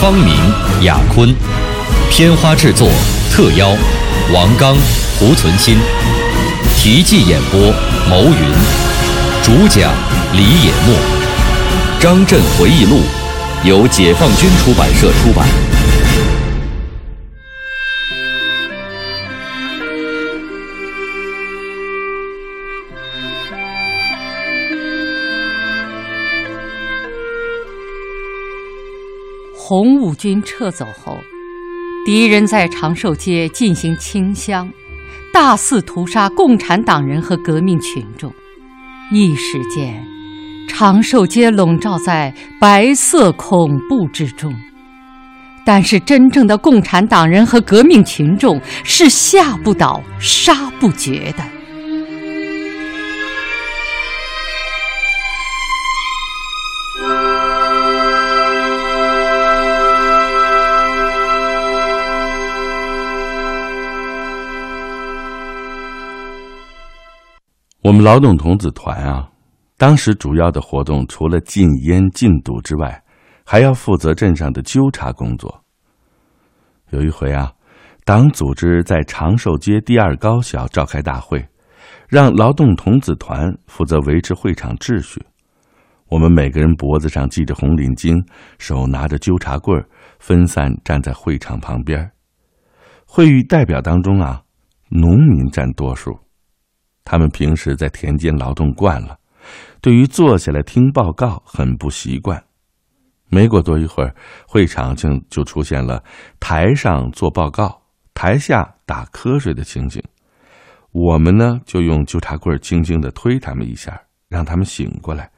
方明、雅坤，片花制作特邀王刚、胡存新，题记演播牟云，主讲李野墨，《张震回忆录》由解放军出版社出版。红五军撤走后，敌人在长寿街进行清乡，大肆屠杀共产党人和革命群众。一时间，长寿街笼罩在白色恐怖之中。但是，真正的共产党人和革命群众是吓不倒、杀不绝的。我们劳动童子团啊，当时主要的活动除了禁烟禁赌之外，还要负责镇上的纠察工作。有一回啊，党组织在长寿街第二高校召开大会，让劳动童子团负责维持会场秩序。我们每个人脖子上系着红领巾，手拿着纠察棍，分散站在会场旁边。会议代表当中啊，农民占多数。他们平时在田间劳动惯了，对于坐下来听报告很不习惯。没过多一会儿，会场就就出现了台上做报告、台下打瞌睡的情景。我们呢，就用纠察棍轻轻的推他们一下，让他们醒过来。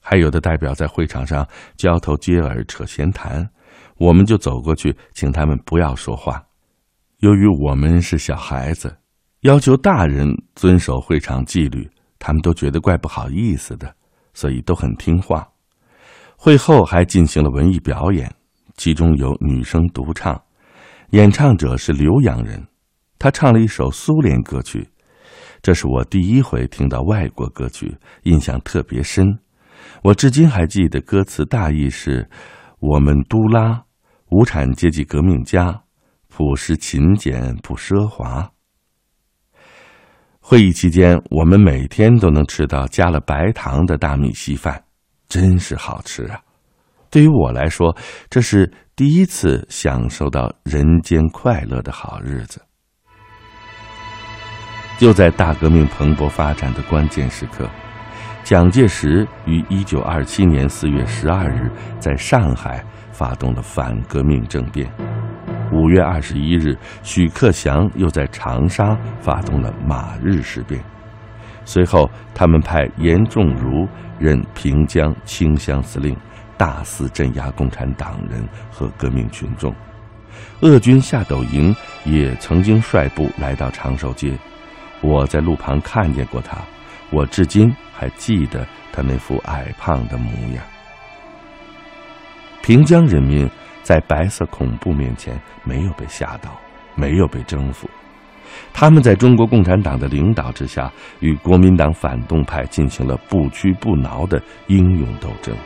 还有的代表在会场上交头接耳、扯闲谈，我们就走过去，请他们不要说话。由于我们是小孩子。要求大人遵守会场纪律，他们都觉得怪不好意思的，所以都很听话。会后还进行了文艺表演，其中有女生独唱，演唱者是浏阳人，他唱了一首苏联歌曲，这是我第一回听到外国歌曲，印象特别深。我至今还记得歌词大意是：我们都拉无产阶级革命家，朴实勤俭不奢华。会议期间，我们每天都能吃到加了白糖的大米稀饭，真是好吃啊！对于我来说，这是第一次享受到人间快乐的好日子。就在大革命蓬勃发展的关键时刻，蒋介石于一九二七年四月十二日在上海发动了反革命政变。五月二十一日，许克祥又在长沙发动了马日事变。随后，他们派严仲儒任平江清乡司令，大肆镇压共产党人和革命群众。鄂军夏斗营也曾经率部来到长寿街，我在路旁看见过他，我至今还记得他那副矮胖的模样。平江人民。在白色恐怖面前，没有被吓倒，没有被征服。他们在中国共产党的领导之下，与国民党反动派进行了不屈不挠的英勇斗争。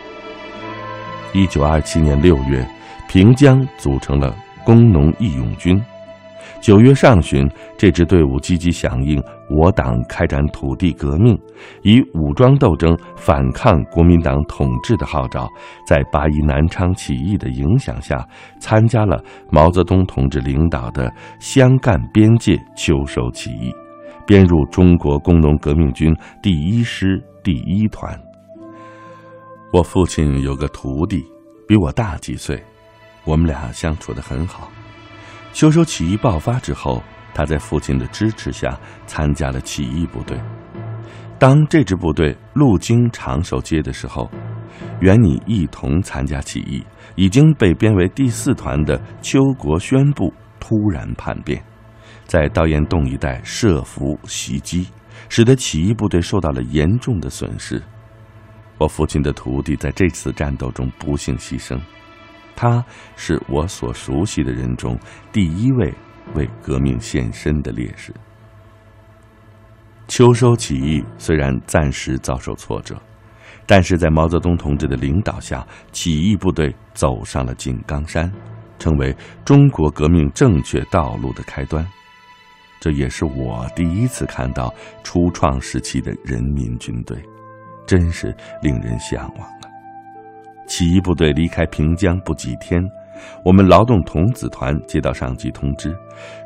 一九二七年六月，平江组成了工农义勇军。九月上旬，这支队伍积极响应我党开展土地革命，以武装斗争反抗国民党统治的号召，在八一南昌起义的影响下，参加了毛泽东同志领导的湘赣边界秋收起义，编入中国工农革命军第一师第一团。我父亲有个徒弟，比我大几岁，我们俩相处得很好。秋收起义爆发之后，他在父亲的支持下参加了起义部队。当这支部队路经长寿街的时候，原拟一同参加起义，已经被编为第四团的邱国宣部突然叛变，在道堰洞一带设伏袭击，使得起义部队受到了严重的损失。我父亲的徒弟在这次战斗中不幸牺牲，他是我所熟悉的人中第一位为革命献身的烈士。秋收起义虽然暂时遭受挫折。但是在毛泽东同志的领导下，起义部队走上了井冈山，成为中国革命正确道路的开端。这也是我第一次看到初创时期的人民军队，真是令人向往！起义部队离开平江不几天，我们劳动童子团接到上级通知，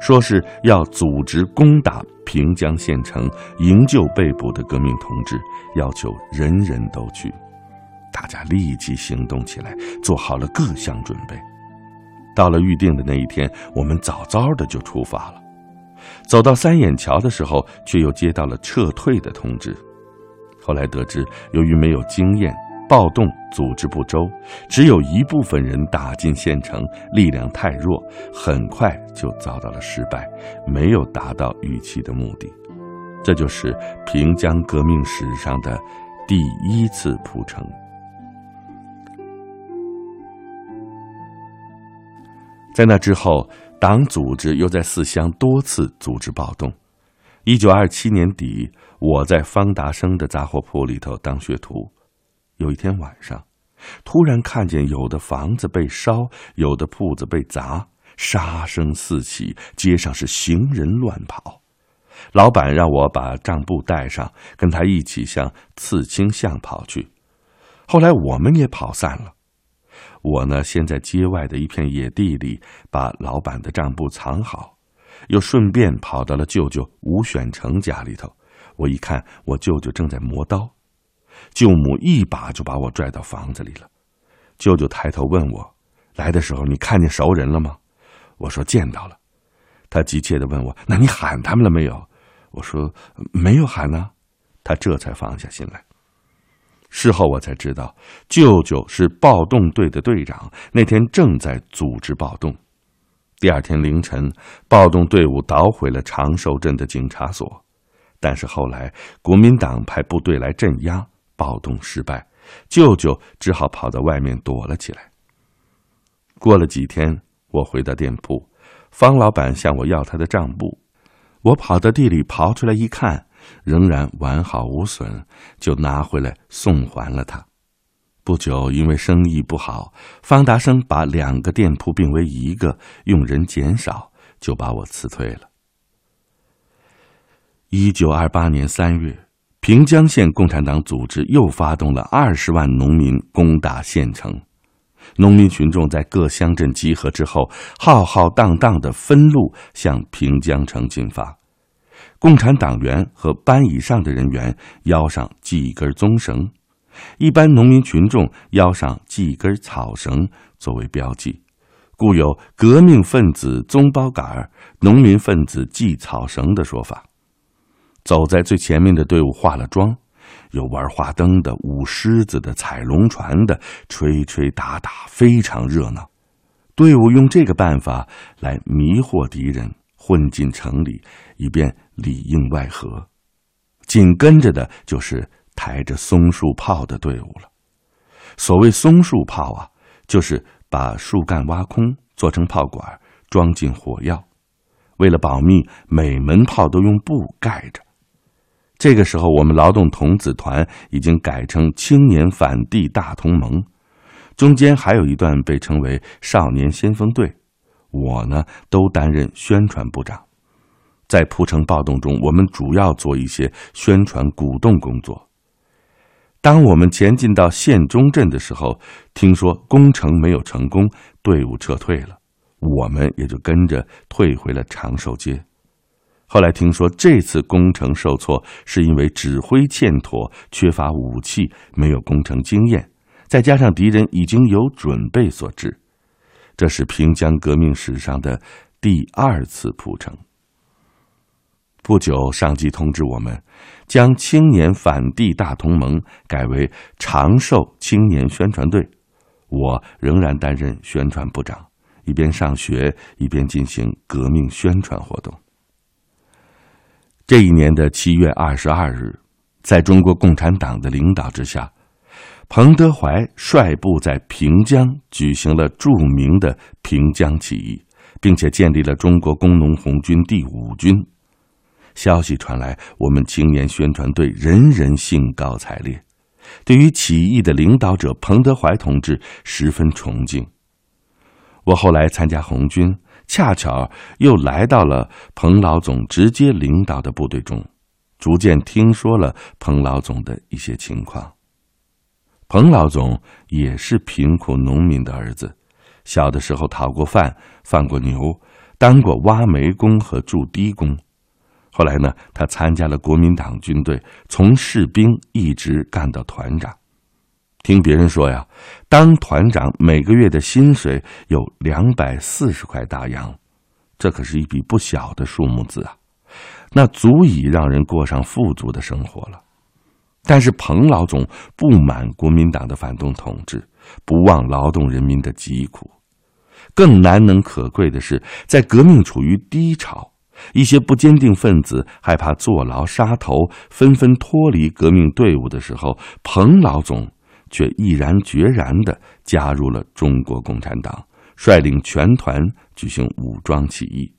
说是要组织攻打。平江县城营救被捕的革命同志，要求人人都去。大家立即行动起来，做好了各项准备。到了预定的那一天，我们早早的就出发了。走到三眼桥的时候，却又接到了撤退的通知。后来得知，由于没有经验。暴动组织不周，只有一部分人打进县城，力量太弱，很快就遭到了失败，没有达到预期的目的。这就是平江革命史上的第一次铺城。在那之后，党组织又在四乡多次组织暴动。一九二七年底，我在方达生的杂货铺里头当学徒。有一天晚上，突然看见有的房子被烧，有的铺子被砸，杀声四起，街上是行人乱跑。老板让我把账簿带上，跟他一起向刺青巷跑去。后来我们也跑散了。我呢，先在街外的一片野地里把老板的账簿藏好，又顺便跑到了舅舅吴选成家里头。我一看，我舅舅正在磨刀。舅母一把就把我拽到房子里了，舅舅抬头问我：“来的时候你看见熟人了吗？”我说：“见到了。”他急切的问我：“那你喊他们了没有？”我说：“没有喊呢。”他这才放下心来。事后我才知道，舅舅是暴动队的队长，那天正在组织暴动。第二天凌晨，暴动队伍捣毁了长寿镇的警察所，但是后来国民党派部队来镇压。暴动失败，舅舅只好跑到外面躲了起来。过了几天，我回到店铺，方老板向我要他的账簿，我跑到地里刨出来一看，仍然完好无损，就拿回来送还了他。不久，因为生意不好，方达生把两个店铺并为一个，用人减少，就把我辞退了。一九二八年三月。平江县共产党组织又发动了二十万农民攻打县城，农民群众在各乡镇集合之后，浩浩荡荡的分路向平江城进发。共产党员和班以上的人员腰上系一根棕绳，一般农民群众腰上系一根草绳作为标记，故有革命分子棕包杆农民分子系草绳的说法。走在最前面的队伍化了妆，有玩花灯的、舞狮子的、踩龙船的，吹吹打打，非常热闹。队伍用这个办法来迷惑敌人，混进城里，以便里应外合。紧跟着的就是抬着松树炮的队伍了。所谓松树炮啊，就是把树干挖空，做成炮管，装进火药。为了保密，每门炮都用布盖着。这个时候，我们劳动童子团已经改成青年反帝大同盟，中间还有一段被称为少年先锋队。我呢，都担任宣传部长。在蒲城暴动中，我们主要做一些宣传鼓动工作。当我们前进到县中镇的时候，听说工程没有成功，队伍撤退了，我们也就跟着退回了长寿街。后来听说这次工程受挫，是因为指挥欠妥、缺乏武器、没有工程经验，再加上敌人已经有准备所致。这是平江革命史上的第二次铺城。不久，上级通知我们，将青年反帝大同盟改为长寿青年宣传队。我仍然担任宣传部长，一边上学一边进行革命宣传活动。这一年的七月二十二日，在中国共产党的领导之下，彭德怀率部在平江举行了著名的平江起义，并且建立了中国工农红军第五军。消息传来，我们青年宣传队人人兴高采烈。对于起义的领导者彭德怀同志十分崇敬。我后来参加红军，恰巧又来到了彭老总直接领导的部队中，逐渐听说了彭老总的一些情况。彭老总也是贫苦农民的儿子，小的时候讨过饭，放过牛，当过挖煤工和筑堤工。后来呢，他参加了国民党军队，从士兵一直干到团长。听别人说呀，当团长每个月的薪水有两百四十块大洋，这可是一笔不小的数目字啊！那足以让人过上富足的生活了。但是彭老总不满国民党的反动统治，不忘劳动人民的疾苦。更难能可贵的是，在革命处于低潮。一些不坚定分子害怕坐牢杀头，纷纷脱离革命队伍的时候，彭老总却毅然决然地加入了中国共产党，率领全团举行武装起义，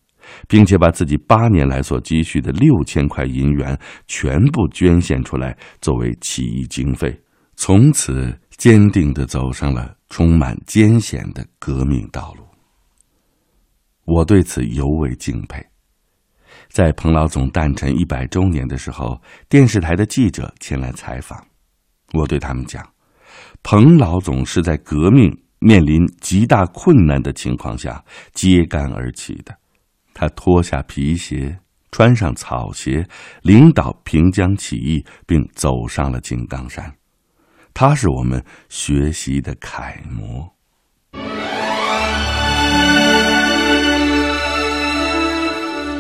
并且把自己八年来所积蓄的六千块银元全部捐献出来作为起义经费，从此坚定地走上了充满艰险的革命道路。我对此尤为敬佩。在彭老总诞辰一百周年的时候，电视台的记者前来采访，我对他们讲：“彭老总是在革命面临极大困难的情况下揭竿而起的，他脱下皮鞋，穿上草鞋，领导平江起义，并走上了井冈山，他是我们学习的楷模。”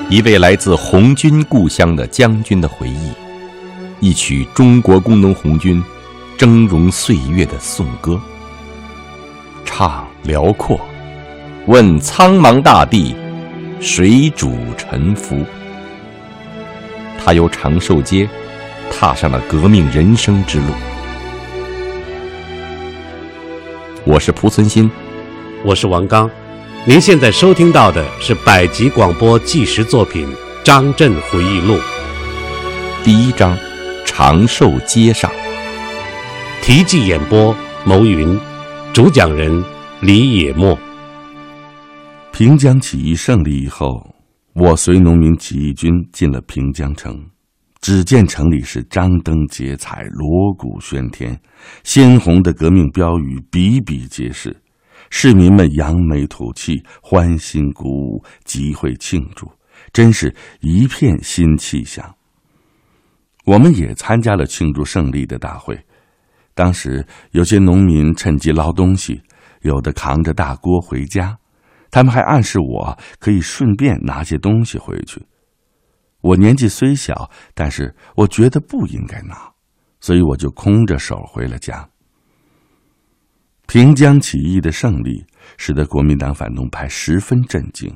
一位来自红军故乡的将军的回忆，一曲中国工农红军峥嵘岁月的颂歌。唱辽阔，问苍茫大地，谁主沉浮？他由长寿街踏上了革命人生之路。我是蒲存昕，我是王刚。您现在收听到的是百集广播纪实作品《张震回忆录》第一章《长寿街上》，题记演播：牟云，主讲人李野墨。平江起义胜利以后，我随农民起义军进了平江城，只见城里是张灯结彩、锣鼓喧天，鲜红的革命标语比比皆是。市民们扬眉吐气，欢欣鼓舞，集会庆祝，真是一片新气象。我们也参加了庆祝胜利的大会。当时有些农民趁机捞东西，有的扛着大锅回家，他们还暗示我可以顺便拿些东西回去。我年纪虽小，但是我觉得不应该拿，所以我就空着手回了家。平江起义的胜利使得国民党反动派十分震惊。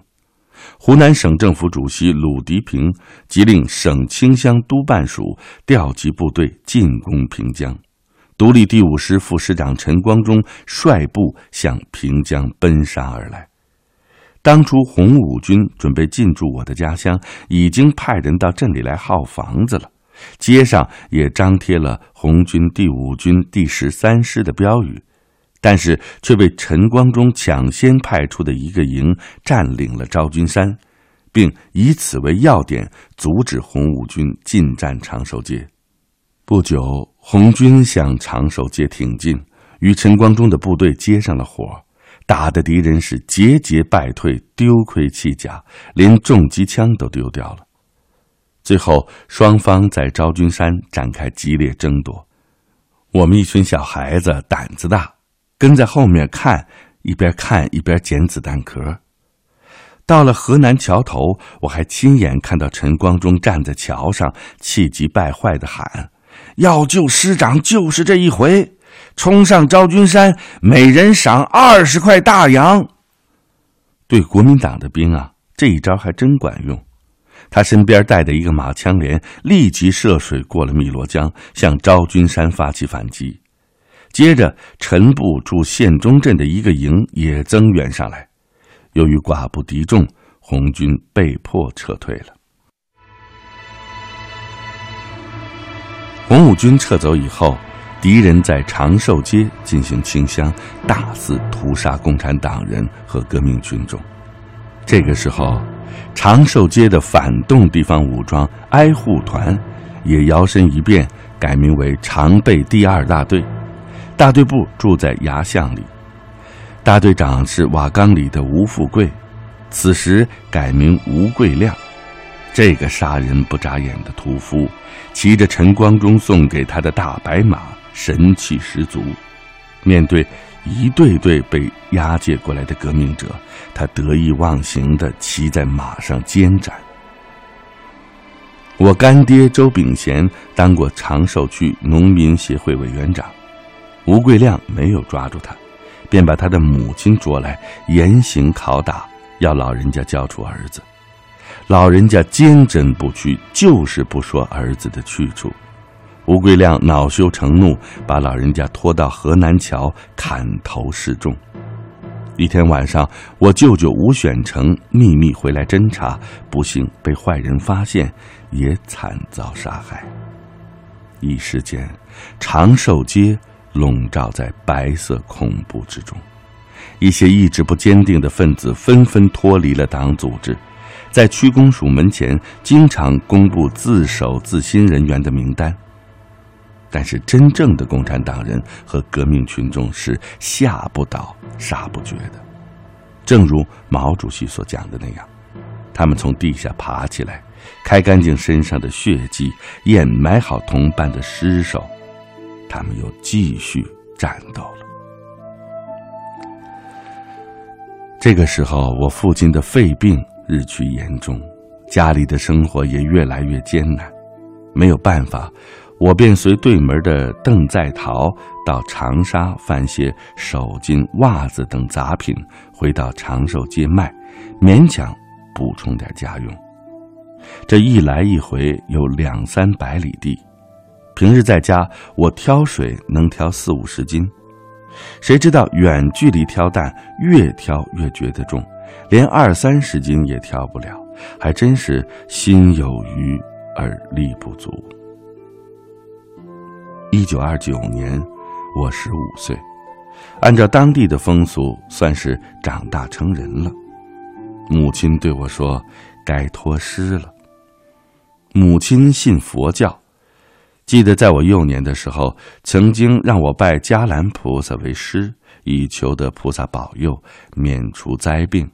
湖南省政府主席鲁涤平即令省清乡督办署调集部队进攻平江，独立第五师副师长陈光忠率部向平江奔杀而来。当初红五军准备进驻我的家乡，已经派人到镇里来号房子了，街上也张贴了红军第五军第十三师的标语。但是却被陈光忠抢先派出的一个营占领了昭君山，并以此为要点，阻止红五军进占长寿街。不久，红军向长寿街挺进，与陈光忠的部队接上了火，打的敌人是节节败退，丢盔弃甲，连重机枪都丢掉了。最后，双方在昭君山展开激烈争夺。我们一群小孩子胆子大。跟在后面看，一边看一边捡子弹壳。到了河南桥头，我还亲眼看到陈光忠站在桥上，气急败坏的喊：“要救师长，就是这一回！冲上昭君山，每人赏二十块大洋。”对国民党的兵啊，这一招还真管用。他身边带的一个马枪连立即涉水过了汨罗江，向昭君山发起反击。接着，陈部驻县中镇的一个营也增援上来。由于寡不敌众，红军被迫撤退了。红五军撤走以后，敌人在长寿街进行清乡，大肆屠杀共产党人和革命群众。这个时候。长寿街的反动地方武装挨护团，也摇身一变，改名为常备第二大队，大队部住在衙巷里，大队长是瓦岗里的吴富贵，此时改名吴贵亮。这个杀人不眨眼的屠夫，骑着陈光忠送给他的大白马，神气十足，面对。一队队被押解过来的革命者，他得意忘形的骑在马上监斩。我干爹周炳贤当过长寿区农民协会委员长，吴桂亮没有抓住他，便把他的母亲捉来严刑拷打，要老人家交出儿子。老人家坚贞不屈，就是不说儿子的去处。吴桂亮恼羞成怒，把老人家拖到河南桥砍头示众。一天晚上，我舅舅吴选成秘密回来侦查，不幸被坏人发现，也惨遭杀害。一时间，长寿街笼罩在白色恐怖之中，一些意志不坚定的分子纷纷脱离了党组织，在区公署门前经常公布自首自新人员的名单。但是，真正的共产党人和革命群众是吓不倒、杀不绝的。正如毛主席所讲的那样，他们从地下爬起来，开干净身上的血迹，掩埋好同伴的尸首，他们又继续战斗了。这个时候，我父亲的肺病日趋严重，家里的生活也越来越艰难，没有办法。我便随对门的邓在逃到长沙贩些手巾、袜子等杂品，回到长寿街卖，勉强补充点家用。这一来一回有两三百里地，平日在家我挑水能挑四五十斤，谁知道远距离挑担越挑越觉得重，连二三十斤也挑不了，还真是心有余而力不足。一九二九年，我十五岁，按照当地的风俗，算是长大成人了。母亲对我说：“该托师了。”母亲信佛教，记得在我幼年的时候，曾经让我拜迦兰菩萨为师，以求得菩萨保佑，免除灾病。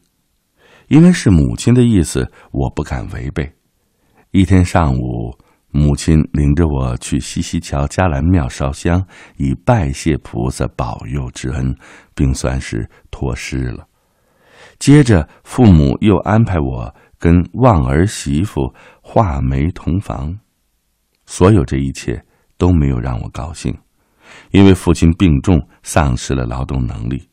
因为是母亲的意思，我不敢违背。一天上午。母亲领着我去西溪桥迦兰庙烧香，以拜谢菩萨保佑之恩，并算是托师了。接着，父母又安排我跟望儿媳妇画眉同房。所有这一切都没有让我高兴，因为父亲病重，丧失了劳动能力。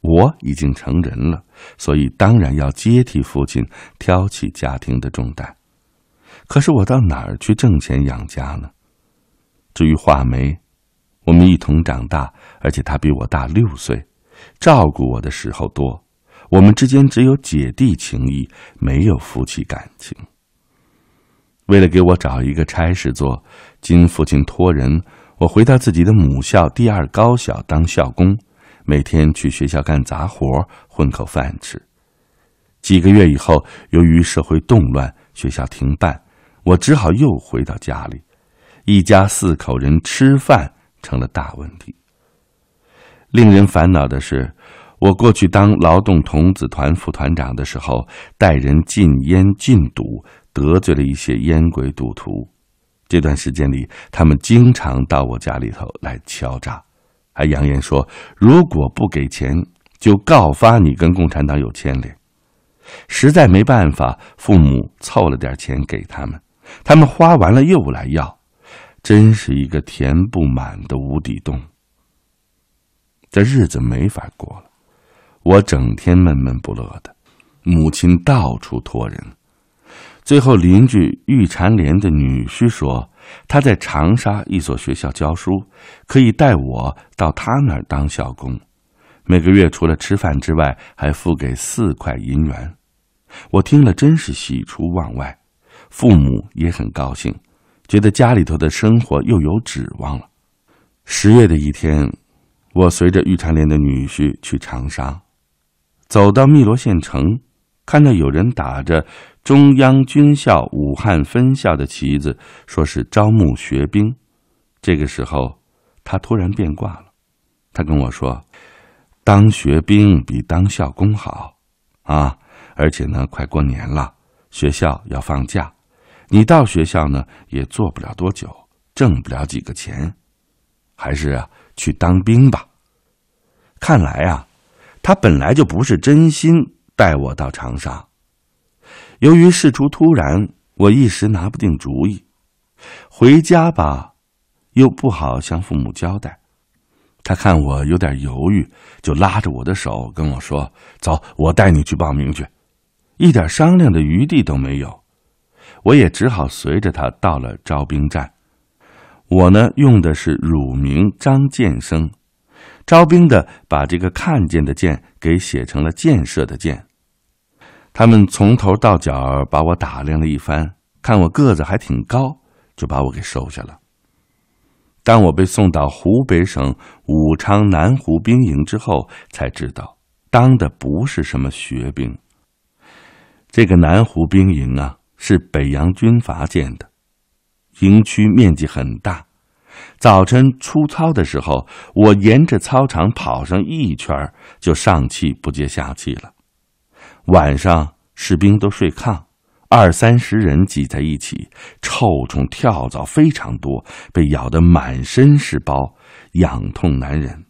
我已经成人了，所以当然要接替父亲，挑起家庭的重担。可是我到哪儿去挣钱养家呢？至于画眉，我们一同长大，而且他比我大六岁，照顾我的时候多。我们之间只有姐弟情谊，没有夫妻感情。为了给我找一个差事做，经父亲托人，我回到自己的母校第二高校当校工，每天去学校干杂活，混口饭吃。几个月以后，由于社会动乱，学校停办。我只好又回到家里，一家四口人吃饭成了大问题。令人烦恼的是，我过去当劳动童子团副团长的时候，带人禁烟禁赌，得罪了一些烟鬼赌徒。这段时间里，他们经常到我家里头来敲诈，还扬言说，如果不给钱，就告发你跟共产党有牵连。实在没办法，父母凑了点钱给他们，他们花完了又来要，真是一个填不满的无底洞。这日子没法过了，我整天闷闷不乐的，母亲到处托人，最后邻居玉蝉莲的女婿说他在长沙一所学校教书，可以带我到他那儿当校工，每个月除了吃饭之外，还付给四块银元。我听了真是喜出望外，父母也很高兴，觉得家里头的生活又有指望了。十月的一天。我随着玉蝉莲的女婿去长沙，走到汨罗县城，看到有人打着中央军校武汉分校的旗子，说是招募学兵。这个时候，他突然变卦了，他跟我说：“当学兵比当校工好啊！而且呢，快过年了，学校要放假，你到学校呢也做不了多久，挣不了几个钱，还是啊。”去当兵吧。看来啊，他本来就不是真心带我到长沙。由于事出突然，我一时拿不定主意。回家吧，又不好向父母交代。他看我有点犹豫，就拉着我的手跟我说：“走，我带你去报名去。”一点商量的余地都没有。我也只好随着他到了招兵站。我呢，用的是乳名张建生，招兵的把这个“看见”的“见”给写成了建设的“建”。他们从头到脚把我打量了一番，看我个子还挺高，就把我给收下了。当我被送到湖北省武昌南湖兵营之后，才知道当的不是什么学兵。这个南湖兵营啊，是北洋军阀建的。营区面积很大，早晨出操的时候，我沿着操场跑上一圈，就上气不接下气了。晚上士兵都睡炕，二三十人挤在一起，臭虫跳蚤非常多，被咬得满身是包，痒痛难忍。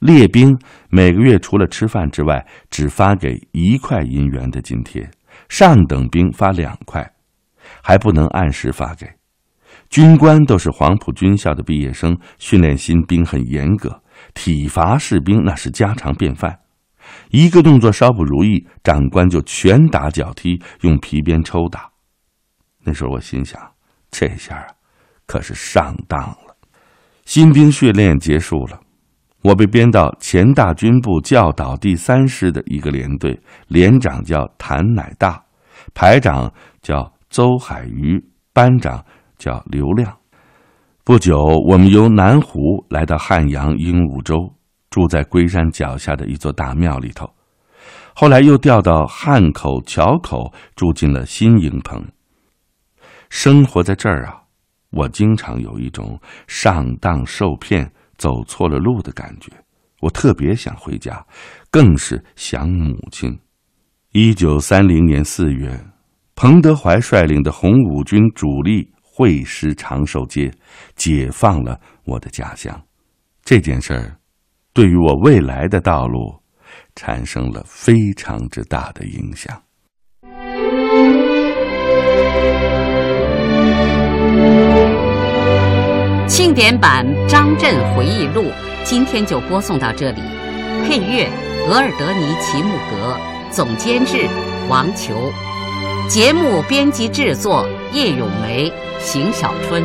列兵每个月除了吃饭之外，只发给一块银元的津贴，上等兵发两块，还不能按时发给。军官都是黄埔军校的毕业生，训练新兵很严格，体罚士兵那是家常便饭。一个动作稍不如意，长官就拳打脚踢，用皮鞭抽打。那时候我心想，这下啊，可是上当了。新兵训练结束了，我被编到前大军部教导第三师的一个连队，连长叫谭乃大，排长叫邹海瑜，班长。叫刘亮。不久，我们由南湖来到汉阳鹦鹉洲，住在龟山脚下的一座大庙里头。后来又调到汉口桥口，住进了新营棚。生活在这儿啊，我经常有一种上当受骗、走错了路的感觉。我特别想回家，更是想母亲。一九三零年四月，彭德怀率领的红五军主力。会师长寿街，解放了我的家乡。这件事儿，对于我未来的道路，产生了非常之大的影响。庆典版《张震回忆录》今天就播送到这里。配乐：额尔德尼·齐木格，总监制：王球。节目编辑制作：叶咏梅。邢小春。